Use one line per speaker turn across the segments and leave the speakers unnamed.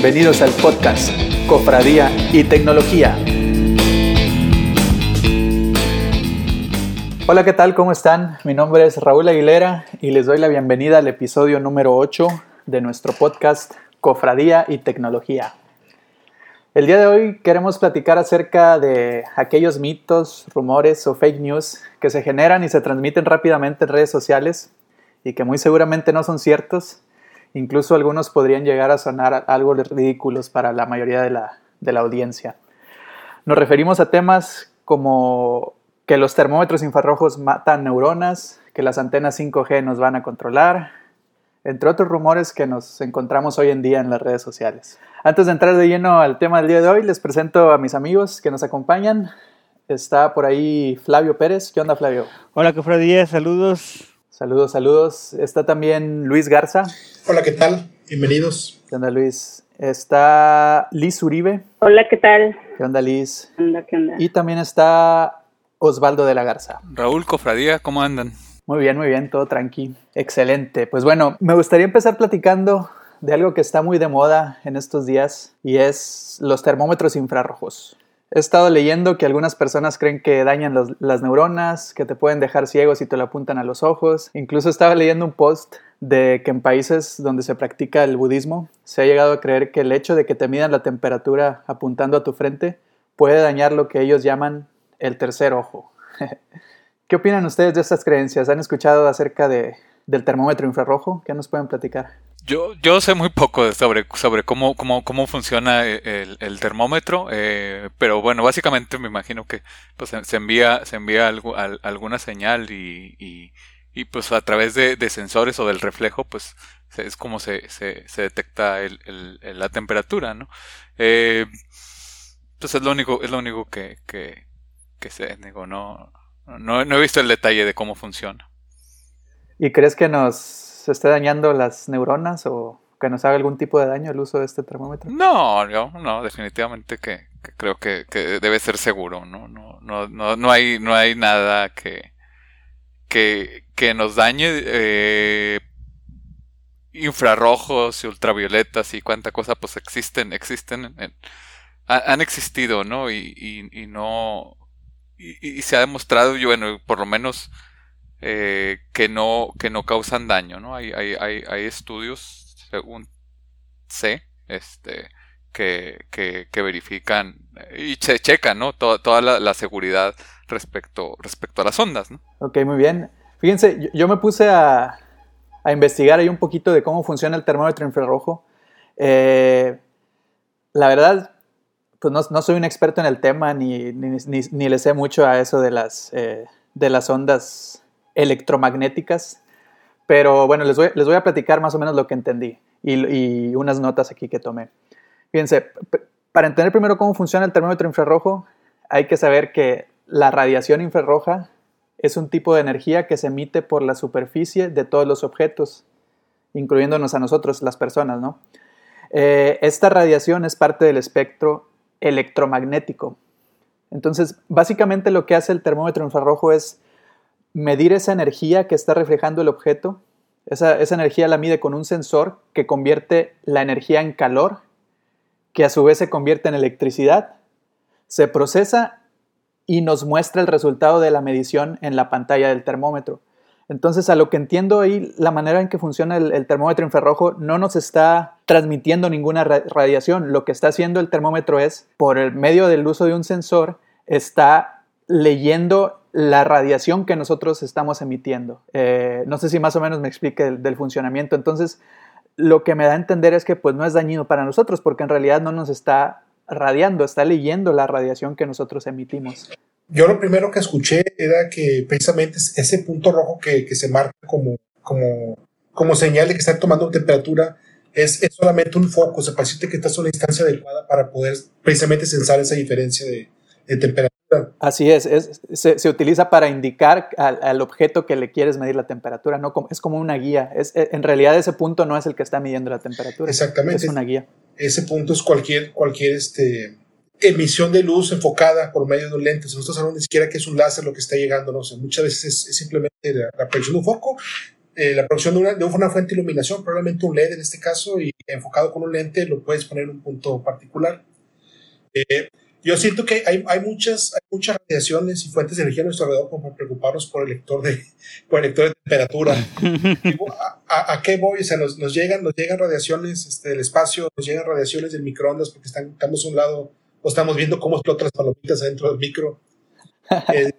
Bienvenidos al podcast Cofradía y Tecnología. Hola, ¿qué tal? ¿Cómo están? Mi nombre es Raúl Aguilera y les doy la bienvenida al episodio número 8 de nuestro podcast Cofradía y Tecnología. El día de hoy queremos platicar acerca de aquellos mitos, rumores o fake news que se generan y se transmiten rápidamente en redes sociales y que muy seguramente no son ciertos Incluso algunos podrían llegar a sonar algo ridículos para la mayoría de la, de la audiencia. Nos referimos a temas como que los termómetros infrarrojos matan neuronas, que las antenas 5G nos van a controlar, entre otros rumores que nos encontramos hoy en día en las redes sociales. Antes de entrar de lleno al tema del día de hoy, les presento a mis amigos que nos acompañan. Está por ahí Flavio Pérez. ¿Qué onda, Flavio?
Hola, Cofradía, saludos.
Saludos, saludos. Está también Luis Garza.
Hola, ¿qué tal? Bienvenidos.
¿Qué onda, Luis? Está Liz Uribe.
Hola, ¿qué tal?
¿Qué onda, Liz?
¿Qué onda, qué onda?
Y también está Osvaldo de la Garza.
Raúl Cofradía, ¿cómo andan?
Muy bien, muy bien, todo tranqui. Excelente. Pues bueno, me gustaría empezar platicando de algo que está muy de moda en estos días y es los termómetros infrarrojos. He estado leyendo que algunas personas creen que dañan las neuronas, que te pueden dejar ciego si te lo apuntan a los ojos. Incluso estaba leyendo un post de que en países donde se practica el budismo se ha llegado a creer que el hecho de que te midan la temperatura apuntando a tu frente puede dañar lo que ellos llaman el tercer ojo. ¿Qué opinan ustedes de estas creencias? ¿Han escuchado acerca de, del termómetro infrarrojo? ¿Qué nos pueden platicar?
Yo, yo sé muy poco sobre, sobre cómo, cómo, cómo funciona el, termómetro, eh, pero bueno, básicamente me imagino que pues, se envía, se envía algo, alguna señal y, y, pues a través de, sensores o del reflejo, pues es como se, se, se detecta la temperatura, ¿no? Eh, pues es lo único, es lo único que, que, que sé, digo, no, no, no he visto el detalle de cómo funciona.
¿Y crees que nos se esté dañando las neuronas o que nos haga algún tipo de daño el uso de este termómetro?
No, no, no definitivamente que, creo que, debe ser seguro, ¿no? No, no, no, no, hay, no hay nada que, que, que nos dañe eh, infrarrojos y ultravioletas y cuánta cosa pues existen, existen, han existido, ¿no? Y, y, no, y, y, se ha demostrado, y bueno, por lo menos eh, que, no, que no causan daño, ¿no? Hay, hay, hay, estudios, según sé, este, que, que, verifican y se checan, ¿no? Toda, toda la, seguridad respecto, respecto a las ondas, ¿no?
Ok, muy bien. Fíjense, yo, me puse a, a, investigar ahí un poquito de cómo funciona el termómetro infrarrojo. Eh, la verdad, pues no, no, soy un experto en el tema ni, ni, ni, le sé mucho a eso de las, eh, de las ondas electromagnéticas. Pero bueno, les voy, les voy a platicar más o menos lo que entendí y, unas notas aquí que tomé. Fíjense, para entender primero cómo funciona el termómetro infrarrojo, hay que saber que la radiación infrarroja es un tipo de energía que se emite por la superficie de todos los objetos, incluyéndonos a nosotros, las personas, ¿no? Eh, esta radiación es parte del espectro electromagnético. Entonces, básicamente lo que hace el termómetro infrarrojo es medir esa energía que está reflejando el objeto. Esa, energía la mide con un sensor que convierte la energía en calor, que a su vez se convierte en electricidad, se procesa y nos muestra el resultado de la medición en la pantalla del termómetro. Entonces, a lo que entiendo ahí, la manera en que funciona el, el, termómetro infrarrojo no nos está transmitiendo ninguna radiación. Lo que está haciendo el termómetro es, por el medio del uso de un sensor, está leyendo la radiación que nosotros estamos emitiendo. Eh, no sé si más o menos me explique del, funcionamiento. Entonces, lo que me da a entender es que pues no es dañino para nosotros porque en realidad no nos está radiando, está leyendo la radiación que nosotros emitimos.
Yo lo primero que escuché era que precisamente ese punto rojo que, se marca como, como, como señal de que está tomando temperatura es, solamente un foco, se parece que estás en una instancia adecuada para poder precisamente sensar esa diferencia de, de temperatura.
Así es, se, utiliza para indicar al, objeto que le quieres medir la temperatura, no es como una guía. Es, e, en realidad ese punto no es el que está midiendo la temperatura.
Exactamente.
Es una guía.
Ese punto es cualquier, cualquier este, emisión de luz enfocada por medio de un lente. Nosotros sabemos ni siquiera que es un láser lo que está llegando, no sé, muchas veces es, simplemente la, la, de un foco eh, la producción de una, de una, fuente de iluminación, probablemente un LED en este caso, y enfocado con un lente lo puedes poner en un punto particular. Eh, yo siento que hay, hay, muchas, hay muchas radiaciones y fuentes de energía a nuestro alrededor como para preocuparnos por el lector de, por el lector de temperatura. ¿A, a, qué voy? O sea, nos, nos, llegan, nos llegan radiaciones este, del espacio, nos llegan radiaciones del microondas porque están, estamos a un lado o estamos viendo cómo explotan las palomitas adentro del micro. Eh,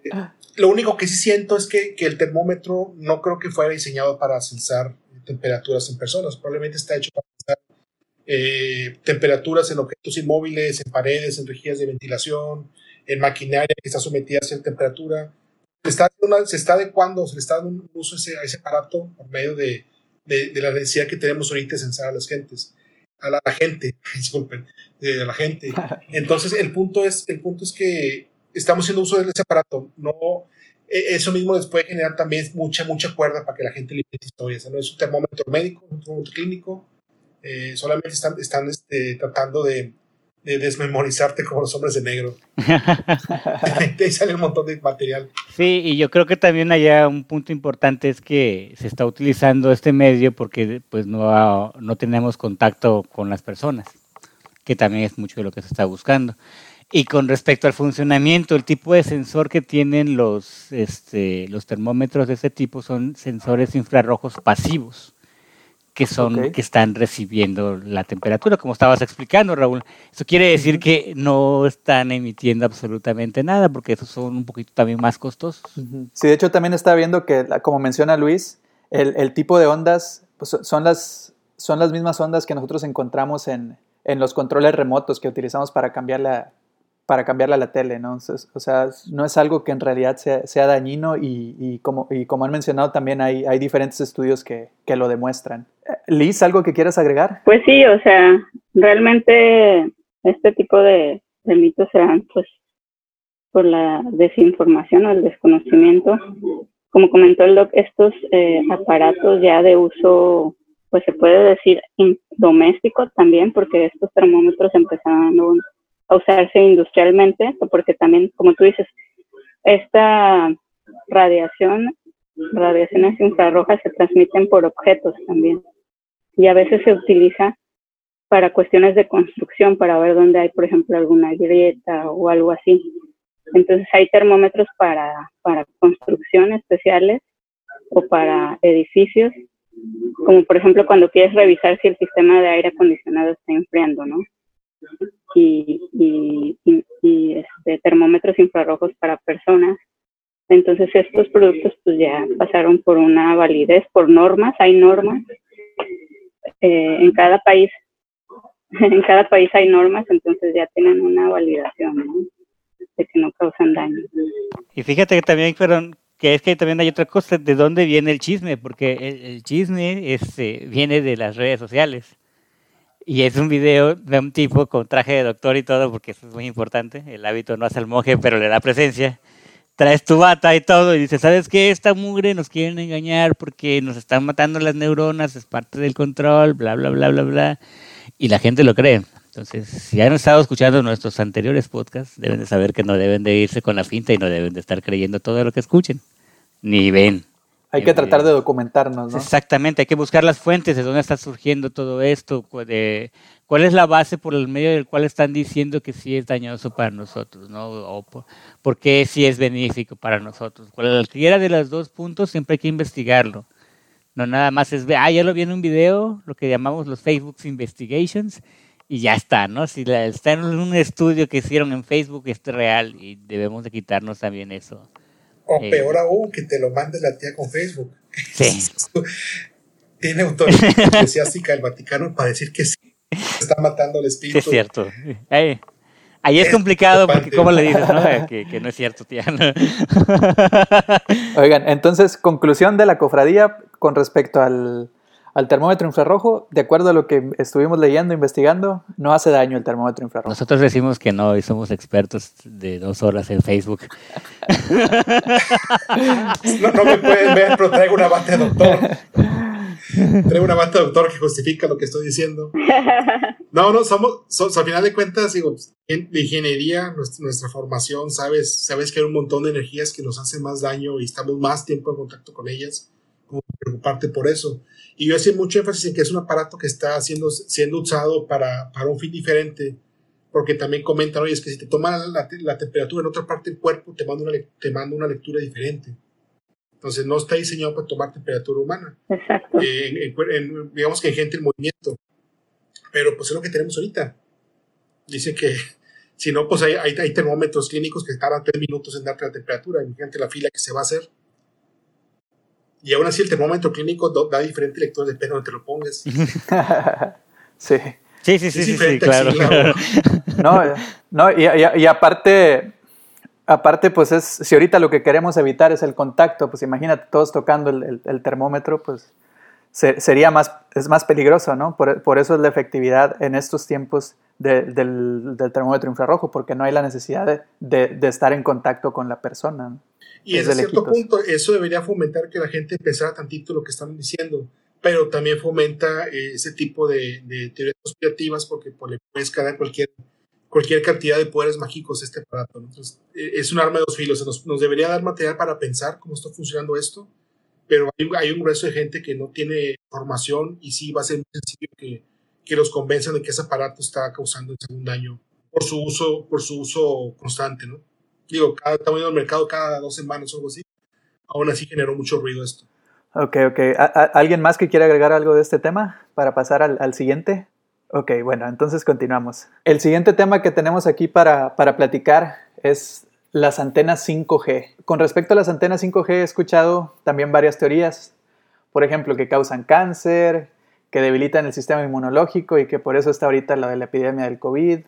lo único que sí siento es que, que, el termómetro no creo que fuera diseñado para censar temperaturas en personas, probablemente está hecho para censar eh, temperaturas en objetos inmóviles, en paredes, en rejillas de ventilación, en maquinaria que está sometida a cierta temperatura. Se está, se está adecuando, se le está dando un uso a ese, a ese aparato por medio de, de, de, la necesidad que tenemos ahorita de censar a las gentes, a la, gente, disculpen, de la gente. Entonces, el punto es, el punto es que estamos haciendo uso de ese aparato. No, e, eso mismo les puede generar también mucha, mucha cuerda para que la gente le historias. ¿no? Es un termómetro médico, un termómetro clínico. Eh, solamente están, están este, tratando de, de, desmemorizarte como los hombres de negro. de ahí sale un montón de material.
Sí, y yo creo que también allá un punto importante es que se está utilizando este medio porque pues no, no tenemos contacto con las personas, que también es mucho de lo que se está buscando. Y con respecto al funcionamiento, el tipo de sensor que tienen los, este, los termómetros de este tipo son sensores infrarrojos pasivos, que son que están recibiendo la temperatura, como estabas explicando, Raúl. Eso quiere decir que no están emitiendo absolutamente nada, porque esos son un poquito también más costosos.
Sí, de hecho también está viendo que, como menciona Luis, el, el tipo de ondas pues, son, las, son las mismas ondas que nosotros encontramos en, en los controles remotos que utilizamos para cambiar la, para cambiarla a la tele, ¿no? o sea, no es algo que en realidad sea, dañino y, como, y como han mencionado también hay, diferentes estudios que, que, lo demuestran. Eh, Liz, ¿algo que quieras agregar?
Pues sí, o sea, realmente este tipo de, mitos se dan pues por la desinformación o el desconocimiento. Como comentó el doc, estos eh, aparatos ya de uso, pues se puede decir doméstico también, porque estos termómetros empezaron a usarse industrialmente, porque también, como tú dices, esta radiación, radiaciones infrarrojas se transmiten por objetos también. Y a veces se utiliza para cuestiones de construcción, para ver dónde hay, por ejemplo, alguna grieta o algo así. Entonces hay termómetros para, para construcción especiales o para edificios, como por ejemplo cuando quieres revisar si el sistema de aire acondicionado está enfriando, ¿no? Y, y, este, termómetros infrarrojos para personas. Entonces estos productos pues ya pasaron por una validez, por normas, hay normas. Eh, en cada país, en cada país hay normas, entonces ya tienen una validación, De que no causan daño.
Y fíjate que también fueron que es que también hay otra cosa, de dónde viene el chisme, porque el, chisme este, viene de las redes sociales. Y es un video de un tipo con traje de doctor y todo, porque eso es muy importante. El hábito no hace el monje, pero le da presencia. Traes tu bata y todo, y dice, ¿sabes qué? Esta mugre nos quieren engañar porque nos están matando las neuronas, es parte del control, bla, bla, bla, bla, bla. Y la gente lo cree. Entonces, si han estado escuchando nuestros anteriores podcasts, deben de saber que no deben de irse con la finta y no deben de estar creyendo todo lo que escuchen, ni ven.
Hay que tratar de documentarnos, ¿no?
Exactamente, hay que buscar las fuentes de dónde está surgiendo todo esto, de cuál es la base por el medio del cual están diciendo que sí es dañoso para nosotros, ¿no? O por, qué sí es benéfico para nosotros. Cualquiera de los dos puntos siempre hay que investigarlo. No nada más es, ah, ya lo vi en un video, lo que llamamos los Facebook Investigations, y ya está, ¿no? Si está en un estudio que hicieron en Facebook, es real y debemos de quitarnos también eso
o peor aún, que te lo mande la tía con Facebook.
Sí.
Tiene autoridad eclesiástica del Vaticano para decir que sí, está matando el espíritu.
Sí, es cierto. Ahí, es, complicado porque, ¿cómo le dices? No? Que, que, no es cierto, tía.
Oigan, entonces, conclusión de la cofradía con respecto al, al termómetro infrarrojo, de acuerdo a lo que estuvimos leyendo, investigando, no hace daño el termómetro infrarrojo.
Nosotros decimos que no y somos expertos de dos horas en Facebook.
no, me pueden ver, pero traigo una bata de doctor. Traigo una bata de doctor que justifica lo que estoy diciendo. No, no, somos, al final de cuentas, digo, de ingeniería, nuestra, nuestra, formación, sabes, sabes que hay un montón de energías que nos hacen más daño y estamos más tiempo en contacto con ellas preocuparte por eso. Y yo hacía mucho énfasis en que es un aparato que está siendo, siendo usado para, para un fin diferente, porque también comentan, oye, es que si te toma la, la, temperatura en otra parte del cuerpo, te manda, una, te manda una lectura diferente. Entonces no está diseñado para tomar temperatura humana.
Exacto.
Eh, digamos que en gente en movimiento. Pero pues es lo que tenemos ahorita. Dice que si no, pues hay, hay, termómetros clínicos que tardan tres minutos en darte la temperatura. Imagínate la fila que se va a hacer. Y aún así el termómetro clínico da diferente lectura depende de donde te lo pongas.
sí.
Sí, sí, sí, sí, claro.
no, no y, y, aparte, aparte, pues es, si ahorita lo que queremos evitar es el contacto, pues imagínate todos tocando el, el, termómetro, pues sería más, es más peligroso, ¿no? Por, por, eso es la efectividad en estos tiempos del, del, termómetro infrarrojo, porque no hay la necesidad de, de, estar en contacto con la persona.
Y en cierto punto eso debería fomentar que la gente pensara tantito lo que están diciendo, pero también fomenta eh, ese tipo de, de, teorías conspirativas porque pues, le puedes cargar cualquier, cualquier cantidad de poderes mágicos a este aparato. Entonces, eh, es un arma de dos filos, nos, nos, debería dar material para pensar cómo está funcionando esto, pero hay, hay, un grueso de gente que no tiene formación y sí va a ser muy sencillo que, que los convenzan de que ese aparato está causando un daño por su uso, por su uso constante, ¿no? Digo, cada, estamos el mercado cada dos semanas o algo así, aún así generó mucho ruido esto.
Ok, ok. ¿Alguien más que quiera agregar algo de este tema para pasar al, al, siguiente? Ok, bueno, entonces continuamos. El siguiente tema que tenemos aquí para, para platicar es las antenas 5G. Con respecto a las antenas 5G he escuchado también varias teorías, por ejemplo, que causan cáncer, que debilitan el sistema inmunológico y que por eso está ahorita la de la epidemia del COVID,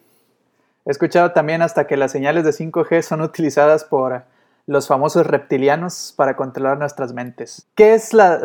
He escuchado también hasta que las señales de 5G son utilizadas por los famosos reptilianos para controlar nuestras mentes. ¿Qué es la,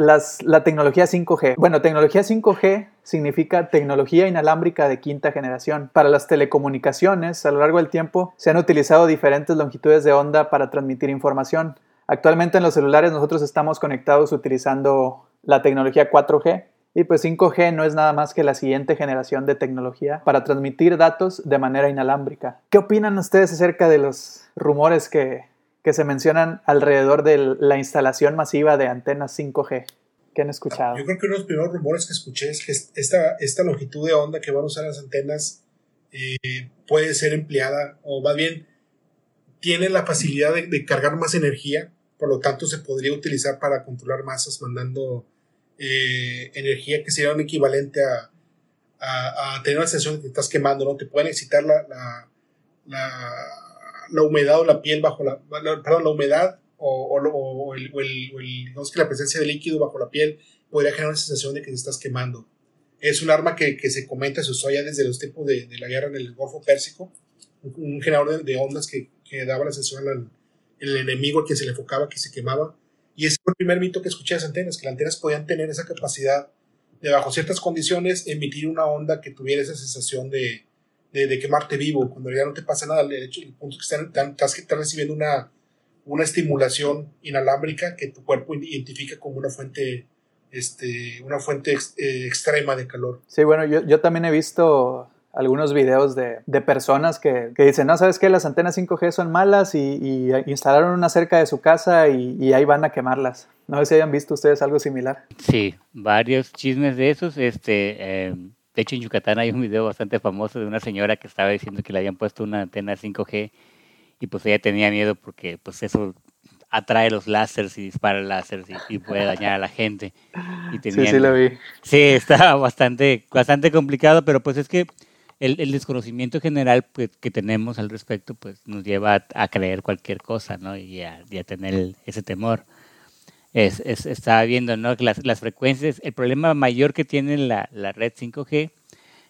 tecnología 5G? Bueno, tecnología 5G significa tecnología inalámbrica de quinta generación. Para las telecomunicaciones, a lo largo del tiempo, se han utilizado diferentes longitudes de onda para transmitir información. Actualmente en los celulares nosotros estamos conectados utilizando la tecnología 4G, y pues 5G no es nada más que la siguiente generación de tecnología para transmitir datos de manera inalámbrica. ¿Qué opinan ustedes acerca de los rumores que, que se mencionan alrededor de la instalación masiva de antenas 5G? ¿Qué han escuchado?
Yo creo que uno de los primeros rumores que escuché es que esta, esta longitud de onda que van a usar las antenas eh, puede ser empleada, o más bien tiene la facilidad de, de cargar más energía, por lo tanto se podría utilizar para controlar masas mandando eh, energía que sería un equivalente a, a, tener una sensación de que estás quemando, ¿no? Te pueden excitar la, la, la, humedad o la piel bajo la, perdón, la humedad o, o, el, o, el, digamos que la presencia de líquido bajo la piel podría generar una sensación de que te estás quemando. Es un arma que, que se comenta, se usó ya desde los tiempos de, de la guerra en el Golfo Pérsico, un, generador de, ondas que, que, daba la sensación al el enemigo al que se le enfocaba que se quemaba y ese fue el primer mito que escuché de las antenas, que las antenas podían tener esa capacidad de, bajo ciertas condiciones, emitir una onda que tuviera esa sensación de, de, quemarte vivo, cuando ya no te pasa nada. El, hecho, el punto es que estás, estás recibiendo una, una estimulación inalámbrica que tu cuerpo identifica como una fuente, este, una fuente eh, extrema de calor.
Sí, bueno, yo, yo también he visto algunos videos de, de personas que, que, dicen, no, ¿sabes qué? Las antenas 5G son malas y, instalaron una cerca de su casa y, ahí van a quemarlas. No sé si hayan visto ustedes algo similar.
Sí, varios chismes de esos. Este, eh, de hecho, en Yucatán hay un video bastante famoso de una señora que estaba diciendo que le habían puesto una antena 5G y pues ella tenía miedo porque pues eso atrae los láseres y dispara láseres y, puede dañar a la gente.
Y sí, sí lo vi.
Sí, está bastante, bastante complicado, pero pues es que el, desconocimiento general pues, que tenemos al respecto pues nos lleva a, creer cualquier cosa, ¿no? Y a, tener ese temor. Es, es, estaba viendo, ¿no? Que las, las, frecuencias, el problema mayor que tiene la, la, red 5G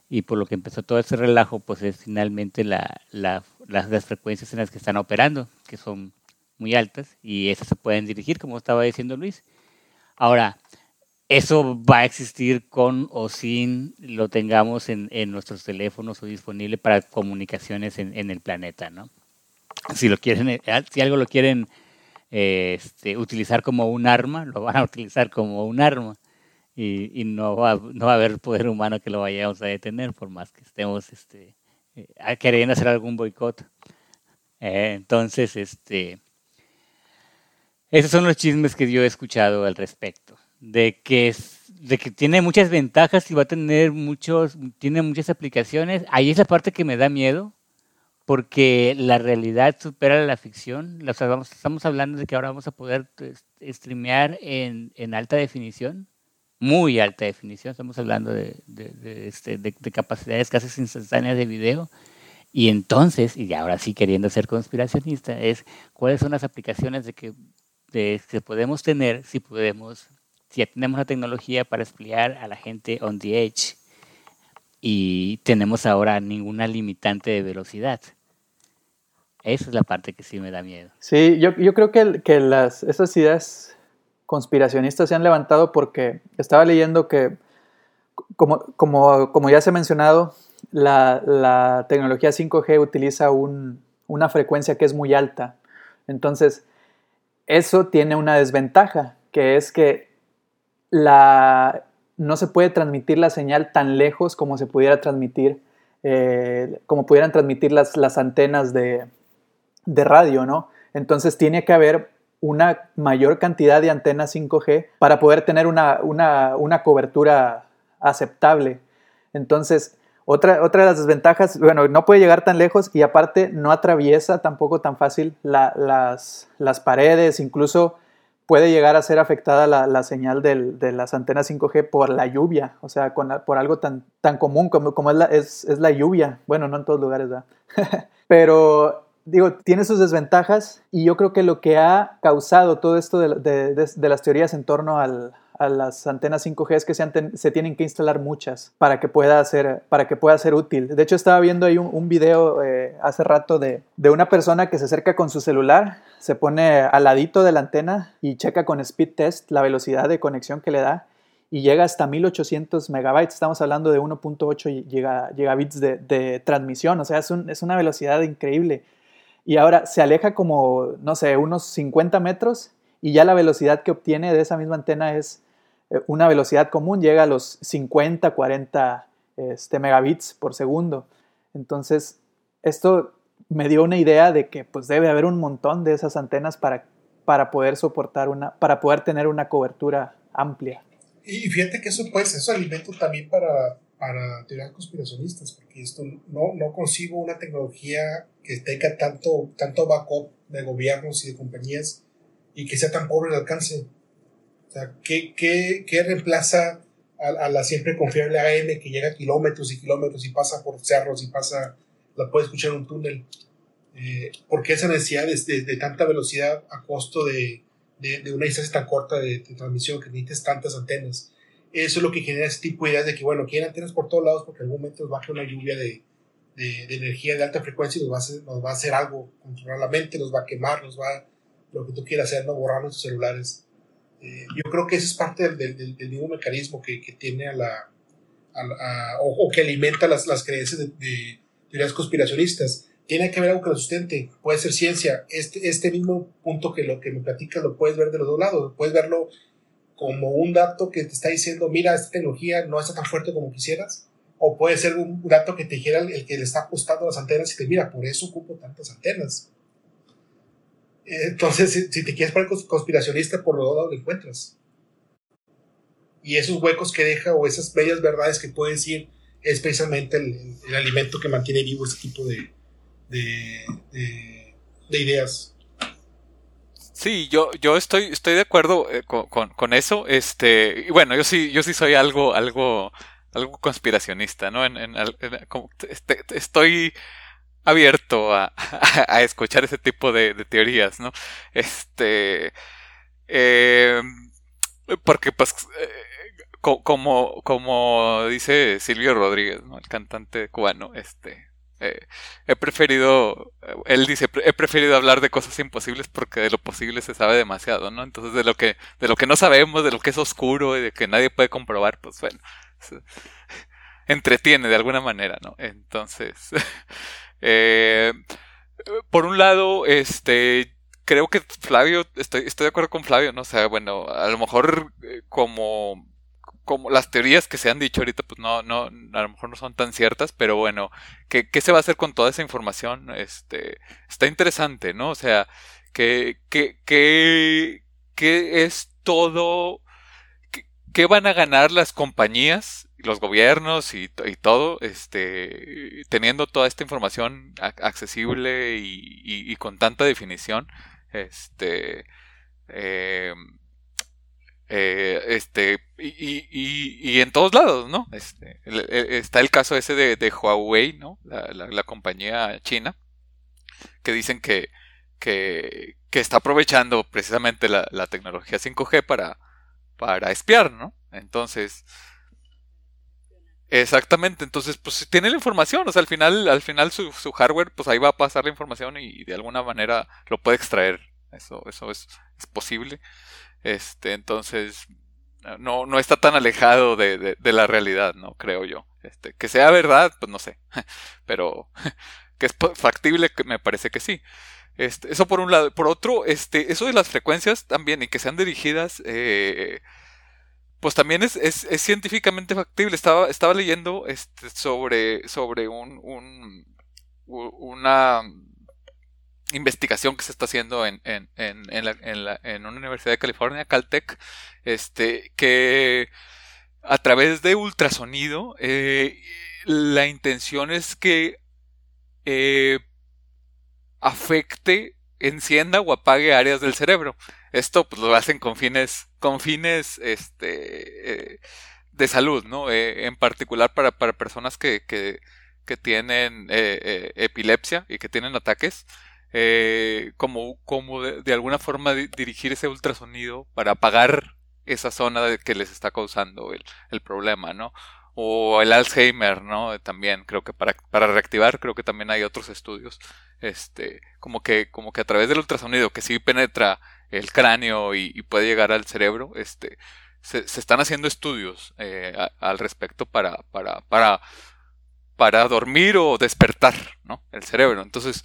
y por lo que empezó todo ese relajo, pues es finalmente la, las, las frecuencias en las que están operando, que son muy altas y esas se pueden dirigir, como estaba diciendo Luis. Ahora, eso va a existir con o sin lo tengamos en, en nuestros teléfonos o disponible para comunicaciones en, en, el planeta, ¿no? Si lo quieren, eh, si algo lo quieren eh, este, utilizar como un arma, lo van a utilizar como un arma y, no, va, no va a haber poder humano que lo vayamos a detener por más que estemos este, eh, queriendo hacer algún boicot. entonces, este, esos son los chismes que yo he escuchado al respecto de que de que tiene muchas ventajas y va a tener muchos, tiene muchas aplicaciones. Ahí es la parte que me da miedo, porque la realidad supera la ficción. estamos hablando de que ahora vamos a poder pues, streamear en, en alta definición, muy alta definición. Estamos hablando de, de, este, de, capacidades casi instantáneas de video. Y entonces, y ahora sí queriendo ser conspiracionista, es cuáles son las aplicaciones de que, de, que podemos tener si podemos, ya tenemos la tecnología para espiar a la gente on the edge y tenemos ahora ninguna limitante de velocidad. Esa es la parte que sí me da miedo.
Sí, yo, yo creo que, que las, esas ideas conspiracionistas se han levantado porque estaba leyendo que, como, como, como ya se ha mencionado, la, tecnología 5G utiliza un, una frecuencia que es muy alta. Entonces, eso tiene una desventaja, que es que la, no se puede transmitir la señal tan lejos como se pudiera transmitir, eh, como pudieran transmitir las, las antenas de, de radio, ¿no? Entonces tiene que haber una mayor cantidad de antenas 5G para poder tener una, cobertura aceptable. Entonces, otra, otra, de las desventajas, bueno, no puede llegar tan lejos y aparte no atraviesa tampoco tan fácil las, las, paredes, incluso puede llegar a ser afectada la, señal de las antenas 5G por la lluvia, o sea, por algo tan, tan común como, como es, la, es, es, la, lluvia. Bueno, no en todos lugares, ¿verdad? Pero digo, tiene sus desventajas y yo creo que lo que ha causado todo esto de, las teorías en torno a las antenas 5G es que se, tienen que instalar muchas para que pueda ser, para que pueda ser útil. De hecho, estaba viendo ahí un, video eh, hace rato de, una persona que se acerca con su celular, se pone al ladito de la antena y checa con speed test la velocidad de conexión que le da y llega hasta 1800 megabytes. Estamos hablando de 1.8 gigabits de, transmisión, o sea, es, es una velocidad increíble y ahora se aleja como, no sé, unos 50 metros y ya la velocidad que obtiene de esa misma antena es una velocidad común, llega a los 50, 40 este, megabits por segundo. Entonces, esto me dio una idea de que pues debe haber un montón de esas antenas para, para poder soportar una, para poder tener una cobertura amplia.
Y fíjate que eso pues, eso alimento también para, para teorías conspiracionistas, porque esto no, no concibo una tecnología que tenga tanto, tanto backup de gobiernos y de compañías y que sea tan pobre el alcance. Sea, ¿qué, reemplaza a, la siempre confiable AM que llega kilómetros y kilómetros y pasa por cerros y pasa, la puede escuchar en un túnel? Eh, ¿Por qué esa necesidad de, de, tanta velocidad a costo de, una distancia tan corta de, transmisión que necesites tantas antenas? Eso es lo que genera ese tipo de ideas de que, bueno, quieren antenas por todos lados porque en algún momento baja una lluvia de, energía de alta frecuencia y nos va, a hacer, nos va a algo, controlar la mente, nos va a quemar, nos va lo que tú quieras hacer, no borrar nuestros celulares. Eh, yo creo que eso es parte del, mismo mecanismo que, tiene a la, o, que alimenta las, las creencias de, teorías conspiracionistas. Tiene que haber algo que lo sustente, puede ser ciencia. Este, este mismo punto que lo que me platicas lo puedes ver de los dos lados, puedes verlo como un dato que te está diciendo, mira, esta tecnología no está tan fuerte como quisieras, o puede ser un dato que te dijera el, que le está apostando las antenas y te mira, por eso ocupo tantas antenas. Entonces, si, te quieres poner conspiracionista, por lo lado lo encuentras. Y esos huecos que deja o esas bellas verdades que puedes decir es precisamente el, alimento que mantiene vivo ese tipo de, de, de ideas.
Sí, yo, yo estoy, estoy de acuerdo eh, con, con, eso. Este, y bueno, yo sí, yo sí soy algo, algo, algo conspiracionista, ¿no? Estoy abierto a, escuchar ese tipo de, teorías, ¿no? Este, eh, porque pues, eh, como, como dice Silvio Rodríguez, ¿no? El cantante cubano, este, eh, he preferido, él dice, he preferido hablar de cosas imposibles porque de lo posible se sabe demasiado, ¿no? Entonces de lo que, de lo que no sabemos, de lo que es oscuro y de que nadie puede comprobar, pues bueno, entretiene de alguna manera, ¿no? Entonces, eh, por un lado, este, creo que Flavio, estoy, estoy de acuerdo con Flavio, ¿no? O bueno, a lo mejor como como las teorías que se han dicho ahorita, pues no, no, a lo mejor no son tan ciertas, pero bueno, ¿qué, qué se va a hacer con toda esa información? Este, está interesante, ¿no? O sea, ¿qué, qué, qué, qué es todo? ¿qué van a ganar las compañías, los gobiernos y, todo, este, teniendo toda esta información accesible y, con tanta definición? Este, eh, eh, este, y, en todos lados, ¿no? Este, está el caso ese de, Huawei, ¿no? La, compañía china, que dicen que, que, está aprovechando precisamente la, tecnología 5G para, para espiar, ¿no? Entonces, exactamente, entonces, pues tiene la información, o sea, al final, al final su, hardware, pues ahí va a pasar la información y, de alguna manera lo puede extraer. Eso, eso es, es posible. Este, entonces, no, no está tan alejado de, de, la realidad, ¿no? Creo yo. Este, que sea verdad, pues no sé. Pero que es factible, que me parece que sí. Este, eso por un lado. Por otro, este, eso de las frecuencias también y que sean dirigidas, eh, pues también es, es, es, científicamente factible. Estaba, estaba leyendo este, sobre, sobre un, un, una investigación que se está haciendo en, en, en, en, la, en, la, en una universidad de California, Caltech, este, que a través de ultrasonido, eh, la intención es que eh, afecte, encienda o apague áreas del cerebro. Esto pues, lo hacen con fines, con fines este, eh, de salud, ¿no? en particular para, para personas que, que, que tienen epilepsia y que tienen ataques eh, como, como de, alguna forma dirigir ese ultrasonido para apagar esa zona de que les está causando el, el, problema, ¿no? O el Alzheimer, ¿no? También creo que para, para reactivar, creo que también hay otros estudios, este, como que, como que a través del ultrasonido que sí penetra el cráneo y, puede llegar al cerebro, este, se, están haciendo estudios eh, al respecto para, para, para, para dormir o despertar, ¿no? El cerebro. Entonces,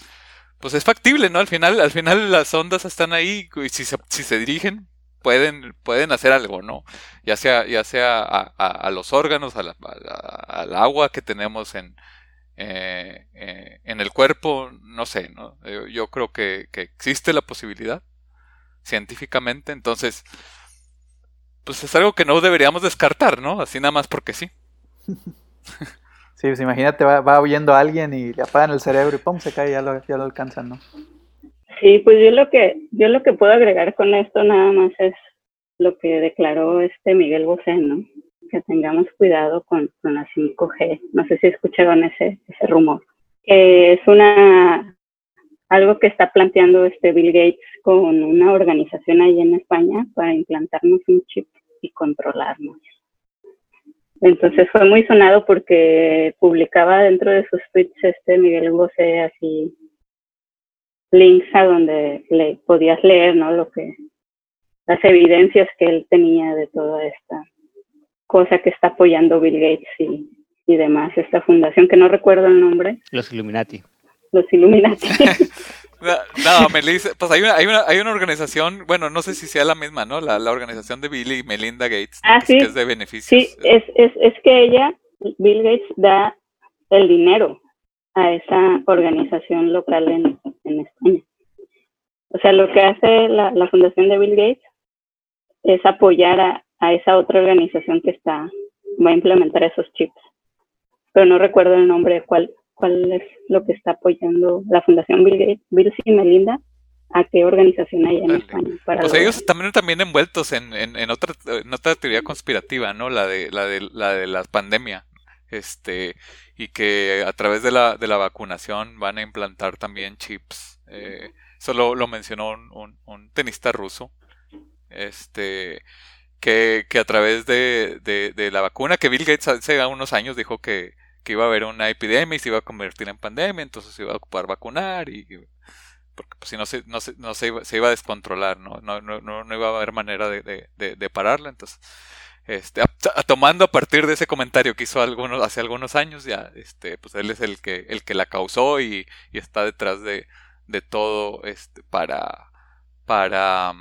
pues es factible, ¿no? Al final, al final las ondas están ahí y si se, si se dirigen pueden, pueden hacer algo, ¿no? Ya sea, ya sea a, los órganos, a la, al agua que tenemos en, eh, eh, en el cuerpo, no sé, ¿no? Yo, creo que, existe la posibilidad científicamente, entonces, pues es algo que no deberíamos descartar, ¿no? Así nada más porque sí.
Sí, pues imagínate, va, va huyendo a alguien y le apagan el cerebro y pum, se cae y ya lo, ya lo alcanzan, ¿no?
Sí, pues yo lo que yo lo que puedo agregar con esto nada más es lo que declaró este Miguel Bosé, ¿no? Que tengamos cuidado con, con la 5G. No sé si escucharon ese, ese rumor. es una algo que está planteando este Bill Gates con una organización ahí en España para implantarnos un chip y controlarnos. Entonces fue muy sonado porque publicaba dentro de sus tweets este Miguel Bosé así links a donde le podías leer, ¿no? Lo que las evidencias que él tenía de toda esta cosa que está apoyando Bill Gates y, y demás, esta fundación que no recuerdo el nombre.
Los Illuminati.
Los Illuminati.
No, Melissa, pues hay una, hay una, hay una organización, bueno, no sé si sea la misma, ¿no? La, la organización de Bill y Melinda Gates,
ah,
que es de beneficios.
Sí, es, es, es que ella, Bill Gates, da el dinero a esa organización local en, en España. O sea, lo que hace la, la fundación de Bill Gates es apoyar a, a esa otra organización que está, va a implementar esos chips. Pero no recuerdo el nombre de cuál, cuál es lo que está apoyando la Fundación Bill Gates, Bill y Melinda, a qué organización hay en España.
Para pues ellos también también envueltos en, en, otra, en otra teoría conspirativa, ¿no? La de la de la de la pandemia, este y que a través de la de la vacunación van a implantar también chips. Eh, eso lo, mencionó un, un, tenista ruso, este que, que a través de, de, de la vacuna que Bill Gates hace unos años dijo que que iba a haber una epidemia y se iba a convertir en pandemia, entonces se iba a ocupar vacunar y porque pues, si no se, no se, no se, iba, se iba a descontrolar, ¿no? No, no, no, iba a haber manera de, de, de, pararla, entonces este, tomando a partir de ese comentario que hizo algunos, hace algunos años, ya, este, pues él es el que, el que la causó y, y está detrás de, de todo, este, para, para,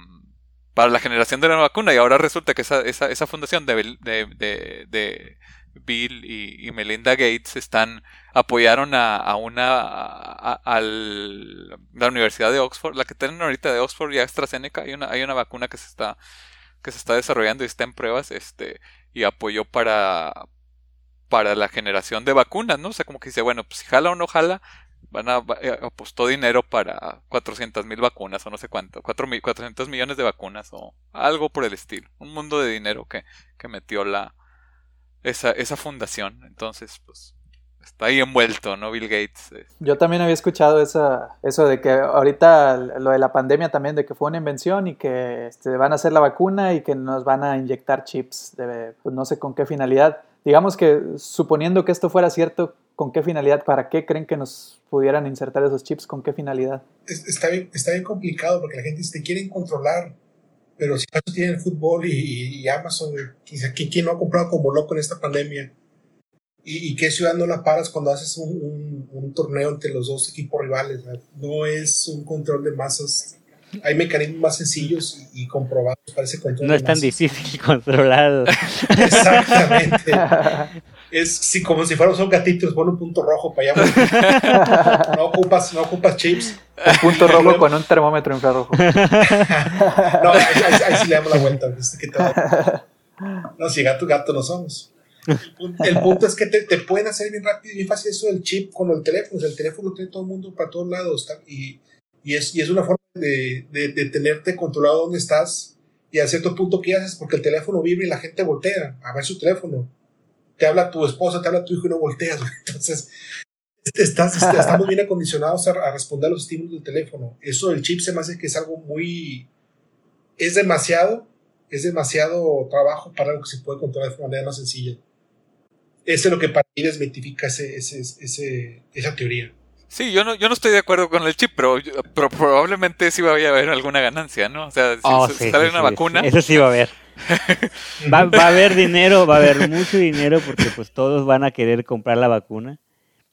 para la generación de la vacuna y ahora resulta que esa, esa, esa fundación de, de, de Bill y, Melinda Gates están apoyaron a, una a, la Universidad de Oxford, la que tienen ahorita de Oxford y AstraZeneca, hay una hay una vacuna que se está que se está desarrollando y está en pruebas, este, y apoyó para, para la generación de vacunas, ¿no? O sea, como que dice, bueno, pues si jala o no jala, van a, eh, apostó dinero para 400 mil vacunas o no sé cuánto, 400 millones de vacunas o algo por el estilo. Un mundo de dinero que, que metió la, esa, esa fundación. Entonces, pues, está ahí envuelto, ¿no? Bill Gates.
Yo también había escuchado esa, eso de que ahorita lo de la pandemia también, de que fue una invención y que este, van a hacer la vacuna y que nos van a inyectar chips, de, pues no sé con qué finalidad. Digamos que suponiendo que esto fuera cierto, ¿con qué finalidad? ¿Para qué creen que nos pudieran insertar esos chips? ¿Con qué finalidad?
Está bien, está bien complicado porque la gente dice, te quieren controlar pero si acaso tienen fútbol y, y Amazon, ¿quién no ha comprado como loco en esta pandemia? ¿Y, qué ciudad no la paras cuando haces un, un, torneo entre los dos equipos rivales? No es un control de masas. Hay mecanismos más sencillos y, comprobados para ese control.
No es tan difícil controlarlo.
Exactamente. es si, como si fuéramos un gatito, pone un punto rojo para allá. No ocupas, no ocupas chips.
Un punto rojo con un termómetro infrarrojo.
no, ahí, sí le damos la vuelta. No, si gato, gato no somos. El punto, es que te, te, pueden hacer bien rápido y bien fácil eso del chip con el teléfono. el teléfono lo tiene todo el mundo para todos lados. Y, y, es, y es una forma de, de, de, tenerte controlado dónde estás y a cierto punto qué haces porque el teléfono vibra y la gente voltea a ver su teléfono. Te habla tu esposa, te habla tu hijo y no volteas. Entonces, estás, estamos bien acondicionados a, responder a los estímulos del teléfono. Eso del chip se me hace que es algo muy... Es demasiado, es demasiado trabajo para algo que se puede controlar de manera más sencilla. Eso es lo que para mí desmitifica ese, ese, esa teoría.
Sí, yo no, yo no estoy de acuerdo con el chip, pero, pero probablemente sí va a haber alguna ganancia, ¿no? O sea, si
oh,
sale una vacuna.
Eso sí va a haber. va, va, a haber dinero, va a haber mucho dinero porque pues todos van a querer comprar la vacuna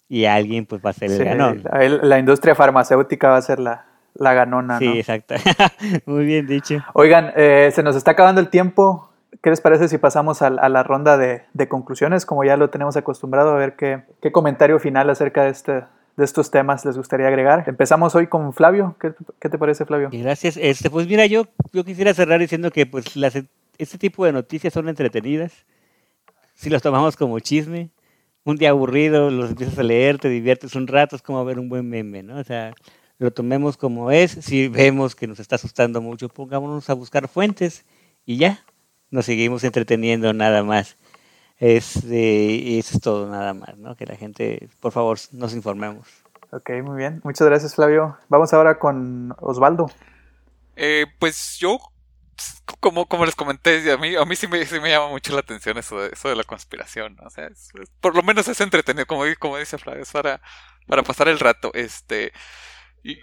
y alguien pues va a ser el ganón.
La, industria farmacéutica va a ser la, la ganona.
Sí, exacto. Muy bien dicho.
Oigan, eh, se nos está acabando el tiempo. ¿Qué les parece si pasamos a, la ronda de, de, conclusiones? Como ya lo tenemos acostumbrado, a ver qué, qué comentario final acerca de, este, de estos temas les gustaría agregar. Empezamos hoy con Flavio. ¿Qué, qué te parece, Flavio?
Gracias. Este, pues mira, yo, yo quisiera cerrar diciendo que pues las, este tipo de noticias son entretenidas. Si los tomamos como chisme, un día aburrido, los empiezas a leer, te diviertes un rato, es como ver un buen meme, ¿no? O sea, lo tomemos como es, si vemos que nos está asustando mucho, pongámonos a buscar fuentes y ya, nos seguimos entreteniendo nada más. Es, eso es todo nada más, ¿no? Que la gente, por favor, nos informemos.
Ok, muy bien. Muchas gracias, Flavio. Vamos ahora con Osvaldo.
Eh, pues yo como, como les comenté, a mí, a mí sí, me, sí me llama mucho la atención eso de, eso de la conspiración, O sea, por lo menos es entretenido, como, como dice Flavio, es para, para pasar el rato. Este, y,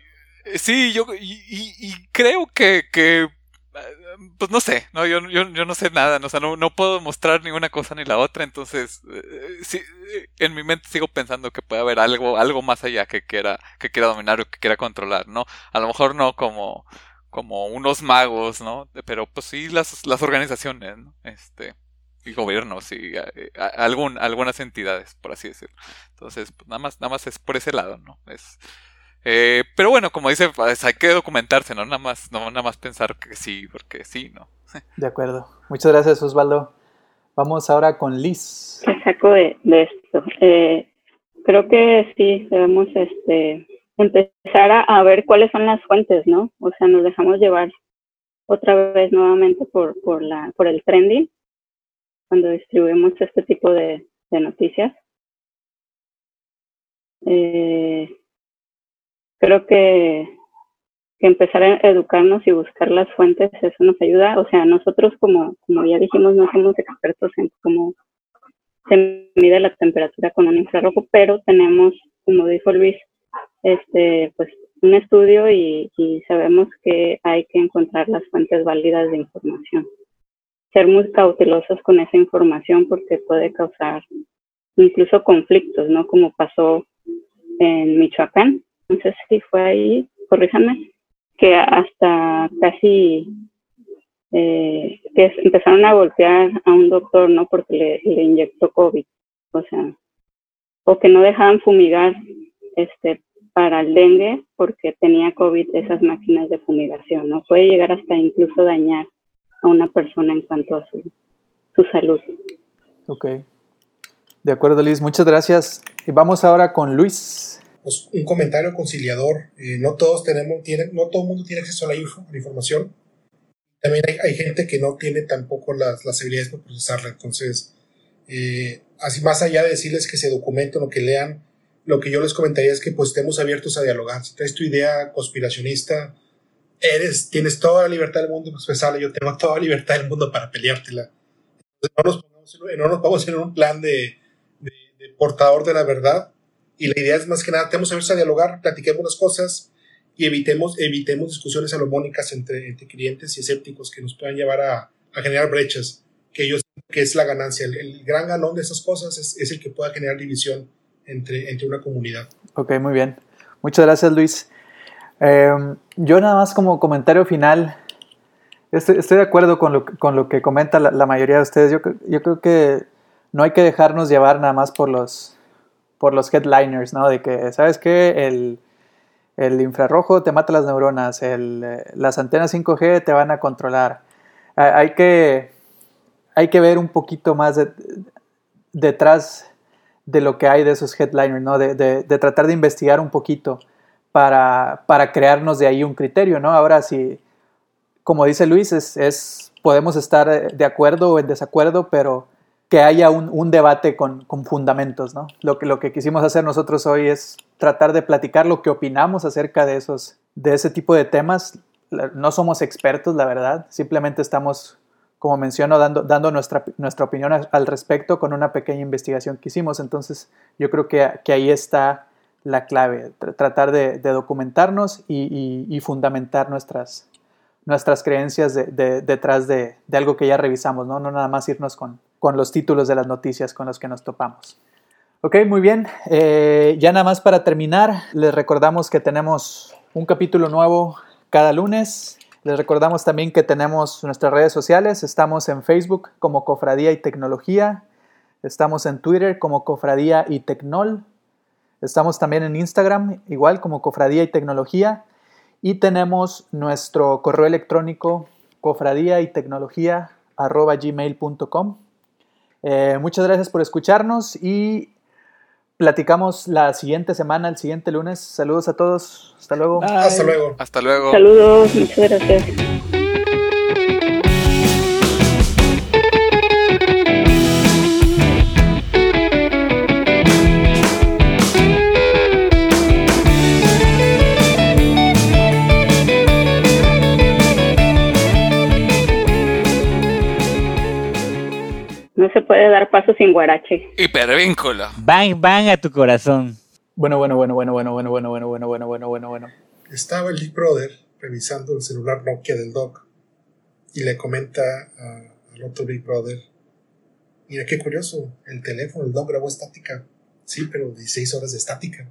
eh, sí, yo, y, y, creo que, que, pues no sé, no, yo, yo, yo no sé nada, ¿no? o no puedo mostrar ninguna cosa ni la otra, entonces, eh, sí, en mi mente sigo pensando que puede haber algo, algo más allá que quiera, que quiera dominar o que quiera controlar, ¿no? A lo mejor no como, como unos magos, ¿no? Pero pues sí las, las organizaciones, ¿no? Este, y gobiernos y eh, algún, algunas entidades, por así decirlo. Entonces, pues nada más, nada más es por ese lado, ¿no? Es, eh, pero bueno, como dice, pues, hay que documentarse, ¿no? Nada más, no nada más pensar que sí, porque sí, ¿no?
De acuerdo. Muchas gracias, Osvaldo. Vamos ahora con Liz.
¿Qué saco de, de esto? Eh, creo que sí, debemos este, empezar a, ver cuáles son las fuentes, ¿no? O sea, nos dejamos llevar otra vez nuevamente por, por, la, por el trending cuando distribuimos este tipo de, de noticias. Eh, creo que, empezar a educarnos y buscar las fuentes, eso nos ayuda. O sea, nosotros como, como ya dijimos, no somos expertos en cómo se mide la temperatura con un infrarrojo, pero tenemos, como dijo Luis, este, pues un estudio y, sabemos que hay que encontrar las fuentes válidas de información. Ser muy cautelosos con esa información porque puede causar incluso conflictos, ¿no? Como pasó en Michoacán. Entonces, sí fue ahí, corríjanme, que hasta casi eh, que empezaron a golpear a un doctor, ¿no? Porque le, le inyectó COVID. O sea, o que no dejaban fumigar este para el dengue porque tenía COVID esas máquinas de fumigación, ¿no? Puede llegar hasta incluso dañar a una persona en cuanto a su, su salud.
Ok. De acuerdo, Liz. Muchas gracias. Y vamos ahora con Luis.
Pues un comentario conciliador. Eh, no todos tenemos, tienen, no todo el mundo tiene acceso a la, info, a la información. También hay, gente que no tiene tampoco las, las habilidades para procesarla. Entonces, eh, así más allá de decirles que se documenten o que lean, lo que yo les comentaría es que pues estemos abiertos a dialogar. Si traes tu idea conspiracionista, eres, tienes toda la libertad del mundo para expresarla, yo tengo toda la libertad del mundo para peleártela. no nos pongamos, no pongamos en un plan de, portador de la verdad. Y la idea es más que nada, tenemos que a dialogar, platiquemos las cosas y evitemos, evitemos discusiones salomónicas entre, entre clientes y escépticos que nos puedan llevar a, a generar brechas, que ellos, que es la ganancia. El, el gran ganón de esas cosas es, es, el que pueda generar división entre, entre una comunidad.
Ok, muy bien. Muchas gracias, Luis. Eh, yo nada más como comentario final, estoy, estoy de acuerdo con lo, con lo, que comenta la, la mayoría de ustedes. Yo, yo, creo que no hay que dejarnos llevar nada más por los, por los headliners, ¿no? De que, ¿sabes qué? El, el infrarrojo te mata las neuronas, el, las antenas 5G te van a controlar. Hay que, hay que ver un poquito más de, detrás de lo que hay de esos headliners, ¿no? De, de, de tratar de investigar un poquito para, para, crearnos de ahí un criterio, ¿no? Ahora, si, como dice Luis, es, es, podemos estar de acuerdo o en desacuerdo, pero que haya un, un debate con, con, fundamentos, ¿no? Lo que, lo que quisimos hacer nosotros hoy es tratar de platicar lo que opinamos acerca de, esos, de ese tipo de temas. No somos expertos, la verdad, simplemente estamos como menciono, dando, dando nuestra, nuestra opinión al respecto con una pequeña investigación que hicimos. Entonces, yo creo que, que ahí está la clave, tratar de, documentarnos y, fundamentar nuestras, nuestras creencias de, de, detrás de, algo que ya revisamos, ¿no? no nada más irnos con, con los títulos de las noticias con los que nos topamos. Ok, muy bien. Eh, ya nada más para terminar, les recordamos que tenemos un capítulo nuevo cada lunes. Les recordamos también que tenemos nuestras redes sociales. Estamos en Facebook como Cofradía y Tecnología. Estamos en Twitter como Cofradía y Tecnol. Estamos también en Instagram, igual como Cofradía y Tecnología. Y tenemos nuestro correo electrónico cofradía y tecnología arroba gmail.com. Eh, muchas gracias por escucharnos y platicamos la siguiente semana, el siguiente lunes. Saludos a todos. Hasta luego.
Bye. Hasta luego.
Hasta luego.
Saludos. Muchas gracias. Se puede dar paso sin guarache.
Hipervínculo.
Bang, bang a tu corazón.
Bueno, bueno, bueno, bueno, bueno, bueno, bueno, bueno, bueno, bueno, bueno, bueno, bueno.
Estaba el Big Brother revisando el celular Nokia del Doc y le comenta a, al otro Big Brother, mira qué curioso, el teléfono, el Doc grabó estática. Sí, pero 16 horas de estática.